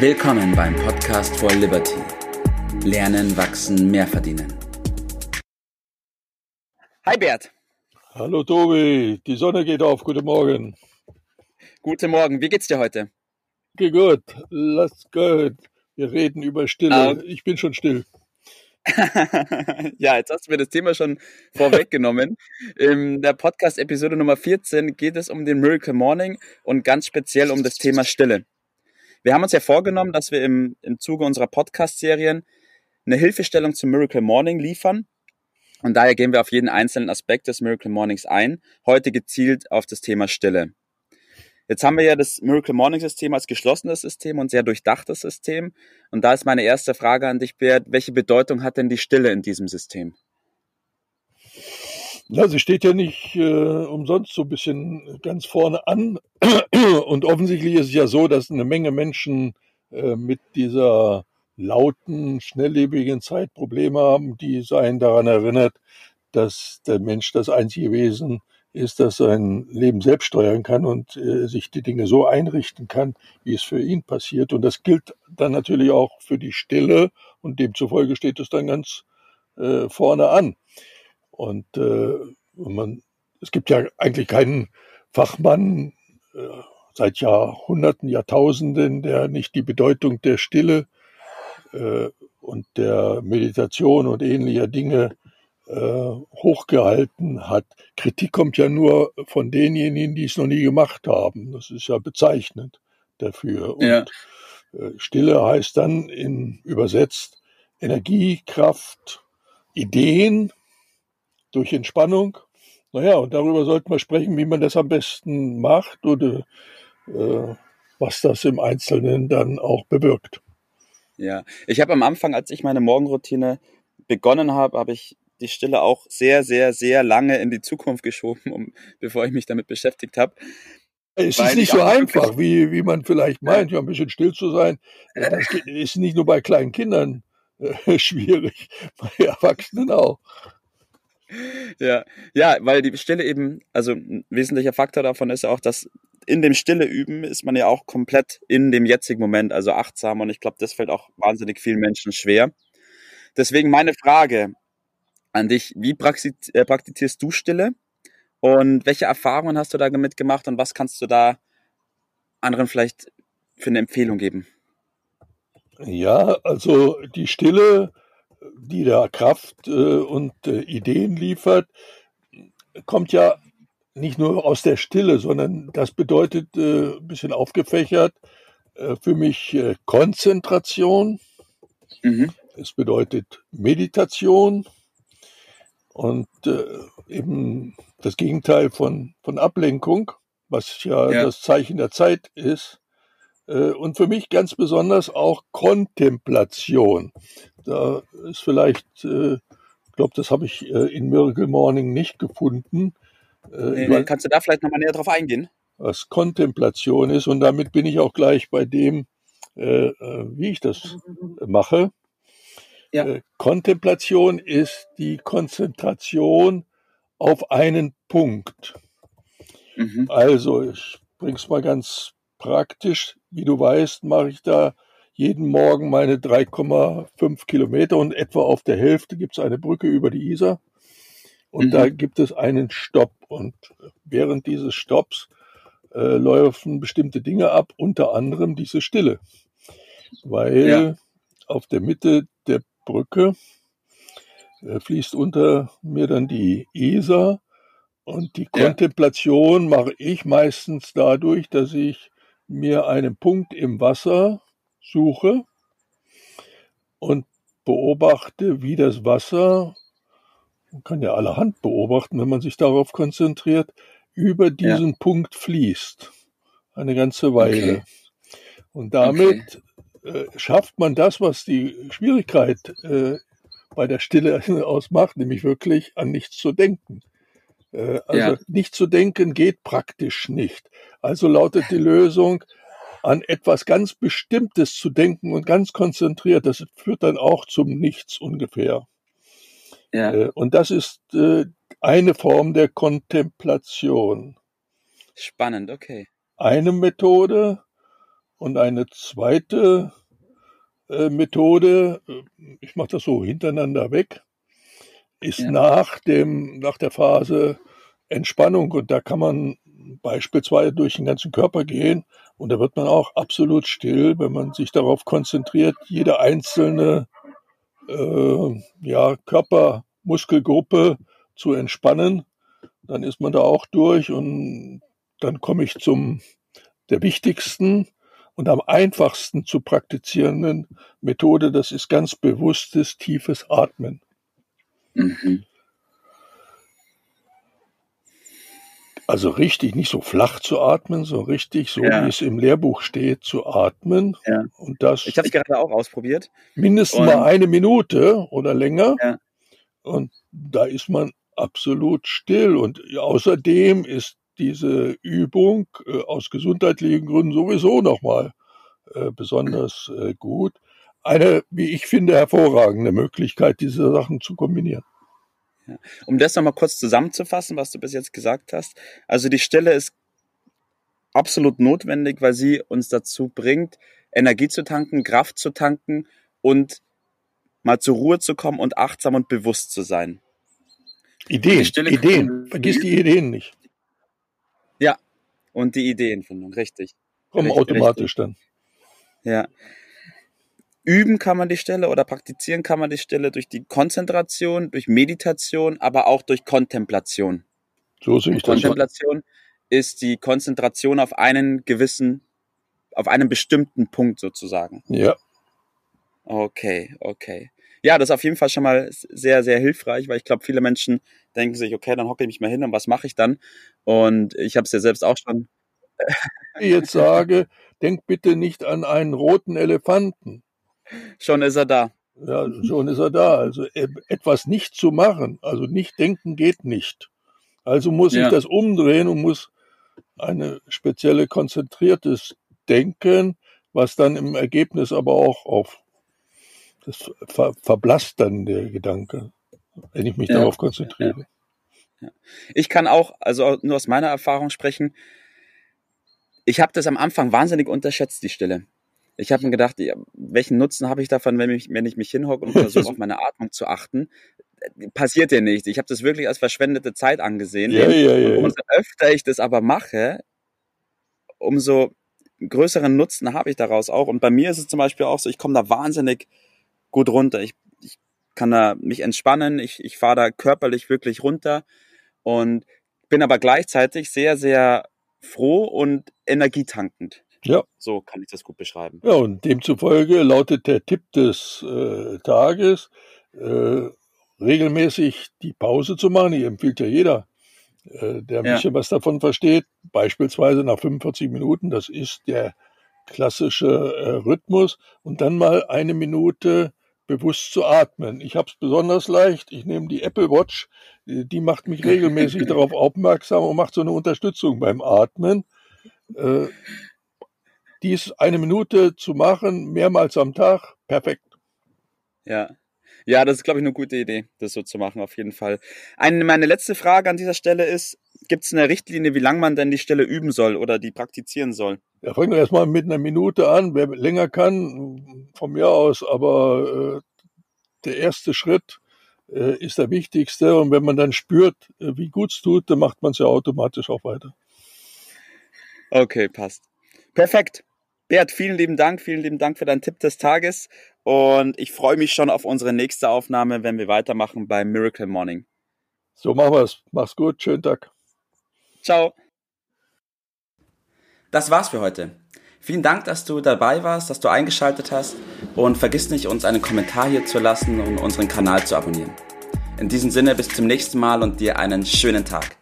Willkommen beim Podcast for Liberty. Lernen, wachsen, mehr verdienen. Hi Bert. Hallo Tobi, die Sonne geht auf. Guten Morgen. Guten Morgen. Wie geht's dir heute? Geht gut. Lass gut. Wir reden über Stille. Ah. Ich bin schon still. ja, jetzt hast du mir das Thema schon vorweggenommen. In der Podcast-Episode Nummer 14 geht es um den Miracle Morning und ganz speziell um das Thema Stille. Wir haben uns ja vorgenommen, dass wir im, im Zuge unserer Podcast-Serien eine Hilfestellung zum Miracle Morning liefern. Und daher gehen wir auf jeden einzelnen Aspekt des Miracle Mornings ein. Heute gezielt auf das Thema Stille. Jetzt haben wir ja das Miracle Morning System als geschlossenes System und sehr durchdachtes System. Und da ist meine erste Frage an dich, Bert. Welche Bedeutung hat denn die Stille in diesem System? Ja, sie steht ja nicht äh, umsonst so ein bisschen ganz vorne an. Und offensichtlich ist es ja so, dass eine Menge Menschen äh, mit dieser lauten, schnelllebigen Zeit Probleme haben, die seien daran erinnert, dass der Mensch das einzige Wesen ist, das sein Leben selbst steuern kann und äh, sich die Dinge so einrichten kann, wie es für ihn passiert. Und das gilt dann natürlich auch für die Stille und demzufolge steht es dann ganz äh, vorne an. Und äh, man, es gibt ja eigentlich keinen Fachmann äh, seit Jahrhunderten, Jahrtausenden, der nicht die Bedeutung der Stille äh, und der Meditation und ähnlicher Dinge äh, hochgehalten hat. Kritik kommt ja nur von denjenigen, die es noch nie gemacht haben. Das ist ja bezeichnend dafür. Und Ja. äh, Stille heißt dann in übersetzt Energie, Kraft, Ideen durch Entspannung. Naja, und darüber sollten wir sprechen, wie man das am besten macht oder äh, was das im Einzelnen dann auch bewirkt. Ja, ich habe am Anfang, als ich meine Morgenroutine begonnen habe, habe ich die Stille auch sehr, sehr, sehr lange in die Zukunft geschoben, um, bevor ich mich damit beschäftigt habe. Es ist nicht ich so einfach, wie, wie man vielleicht meint, ja, ein bisschen still zu sein. Das ist nicht nur bei kleinen Kindern äh, schwierig, bei Erwachsenen auch. Ja, ja, weil die Stille eben, also ein wesentlicher Faktor davon ist ja auch, dass in dem Stille üben ist man ja auch komplett in dem jetzigen Moment, also achtsam und ich glaube, das fällt auch wahnsinnig vielen Menschen schwer. Deswegen meine Frage an dich, wie äh, praktizierst du Stille und welche Erfahrungen hast du da mitgemacht und was kannst du da anderen vielleicht für eine Empfehlung geben? Ja, also die Stille, die da Kraft äh, und äh, Ideen liefert, kommt ja nicht nur aus der Stille, sondern das bedeutet äh, ein bisschen aufgefächert für mich Konzentration, Mhm. es bedeutet Meditation und eben das Gegenteil von, von Ablenkung, was ja, Ja. das Zeichen der Zeit ist. Und für mich ganz besonders auch Kontemplation. Da ist vielleicht, äh, ich glaube, das habe ich äh, in Miracle Morning nicht gefunden, äh, Nee, kannst du da vielleicht nochmal näher drauf eingehen? was Kontemplation ist. Und damit bin ich auch gleich bei dem, äh, äh, wie ich das mache. Ja. Äh, Kontemplation ist die Konzentration auf einen Punkt. Mhm. Also, ich bring's mal ganz praktisch. Wie du weißt, mache ich da jeden Morgen meine 3,5 Kilometer und etwa auf der Hälfte gibt's eine Brücke über die Isar. Und Mhm. da gibt es einen Stopp. Und während dieses Stopps äh, laufen bestimmte Dinge ab, unter anderem diese Stille. Weil Ja. auf der Mitte der Brücke äh, fließt unter mir dann die Isar und die Ja. Kontemplation mache ich meistens dadurch, dass ich mir einen Punkt im Wasser suche und beobachte, wie das Wasser, man kann ja allerhand beobachten, wenn man sich darauf konzentriert, über diesen Punkt fließt. Eine ganze Weile. Okay. Und damit äh, schafft man das, was die Schwierigkeit äh, bei der Stille ausmacht, nämlich wirklich an nichts zu denken. Äh, also Ja. nicht zu denken geht praktisch nicht. Also lautet die Lösung, an etwas ganz Bestimmtes zu denken und ganz konzentriert. Das führt dann auch zum Nichts ungefähr. Ja. Äh, und das ist äh, eine Form der Kontemplation. Spannend, okay. Eine Methode Und eine zweite äh, Methode, ich mache das so hintereinander weg, ist ja. nach dem, nach der Phase Entspannung. Und da kann man beispielsweise durch den ganzen Körper gehen und da wird man auch absolut still, wenn man sich darauf konzentriert, jede einzelne äh, ja, Körpermuskelgruppe zu entspannen. Dann ist man da auch durch und dann komme ich zum der wichtigsten und am einfachsten zu praktizierenden Methode. Das ist ganz bewusstes, tiefes Atmen. Mhm. Also richtig, nicht so flach zu atmen, so richtig, so ja. wie es im Lehrbuch steht, zu atmen. Ja. Und das. Ich habe es gerade auch ausprobiert. Mindestens mal eine Minute oder länger. Ja. Und da ist man absolut still. Und außerdem ist diese Übung äh, aus gesundheitlichen Gründen sowieso nochmal äh, besonders äh, gut. Eine, wie ich finde, hervorragende Möglichkeit, diese Sachen zu kombinieren. Ja. Um das nochmal kurz zusammenzufassen, was du bis jetzt gesagt hast. Also die Stille ist absolut notwendig, weil sie uns dazu bringt, Energie zu tanken, Kraft zu tanken und mal zur Ruhe zu kommen und achtsam und bewusst zu sein. Ideen, Ideen. Vergiss die Ideen nicht. Ja, und die Ideenfindung, richtig. Kommen richtig, automatisch richtig. dann. Ja üben kann man die Stelle oder praktizieren kann man die Stelle durch die Konzentration, durch Meditation, aber auch durch Kontemplation. So sehe ich das. Kontemplation ist die Konzentration auf einen gewissen, auf einen bestimmten Punkt sozusagen. Ja. Okay, okay. Ja, das ist auf jeden Fall schon mal sehr, sehr hilfreich, weil ich glaube, viele Menschen denken sich, okay, dann hocke ich mich mal hin und was mache ich dann? Und ich habe es ja selbst auch schon. Ich jetzt sage, denk bitte nicht an einen roten Elefanten. Schon ist er da. Ja, schon ist er da. Also e, etwas nicht zu machen, also nicht denken geht nicht. Also muss ja. ich das umdrehen und muss eine spezielle konzentriertes Denken, was dann im Ergebnis aber auch auf das ver, verblasst dann der Gedanke, wenn ich mich ja. darauf konzentriere. Ja. Ich kann auch, also nur aus meiner Erfahrung sprechen, ich habe das am Anfang wahnsinnig unterschätzt, die Stille. Ich habe mir gedacht, welchen Nutzen habe ich davon, wenn ich, wenn ich mich hinhocke und versuche, auf meine Atmung zu achten? Passiert ja nicht. Ich habe das wirklich als verschwendete Zeit angesehen. Ja, ja, ja, umso öfter ich das aber mache, umso größeren Nutzen habe ich daraus auch. Und bei mir ist es zum Beispiel auch so, ich komme da wahnsinnig gut runter. Ich, ich kann da mich entspannen, ich, ich fahre da körperlich wirklich runter und bin aber gleichzeitig sehr, sehr froh und energietankend. Ja. So kann ich das gut beschreiben. Ja, und demzufolge lautet der Tipp des äh, Tages, äh, regelmäßig die Pause zu machen. Die empfiehlt ja jeder, äh, der ein ja. bisschen was davon versteht. Beispielsweise nach 45 Minuten, das ist der klassische äh, Rhythmus. Und dann mal eine Minute bewusst zu atmen. Ich habe es besonders leicht. Ich nehme die Apple Watch, die, die macht mich regelmäßig darauf aufmerksam und macht so eine Unterstützung beim Atmen. Äh, dies eine Minute zu machen, mehrmals am Tag, perfekt. Ja. Ja, das ist, glaube ich, eine gute Idee, das so zu machen, auf jeden Fall. Eine, meine letzte Frage an dieser Stelle ist, gibt es eine Richtlinie, wie lange man denn die Stelle üben soll oder die praktizieren soll? Ja, fangen wir erstmal mit einer Minute an. Wer länger kann, von mir aus, aber äh, der erste Schritt äh, ist der wichtigste. Und wenn man dann spürt, äh, wie gut es tut, dann macht man es ja automatisch auch weiter. Okay, passt. Perfekt. Bert, vielen lieben Dank, vielen lieben Dank für deinen Tipp des Tages und ich freue mich schon auf unsere nächste Aufnahme, wenn wir weitermachen bei Miracle Morning. So machen wir es. Mach's gut, schönen Tag. Ciao. Das war's für heute. Vielen Dank, dass du dabei warst, dass du eingeschaltet hast und vergiss nicht, uns einen Kommentar hier zu lassen und unseren Kanal zu abonnieren. In diesem Sinne bis zum nächsten Mal und dir einen schönen Tag.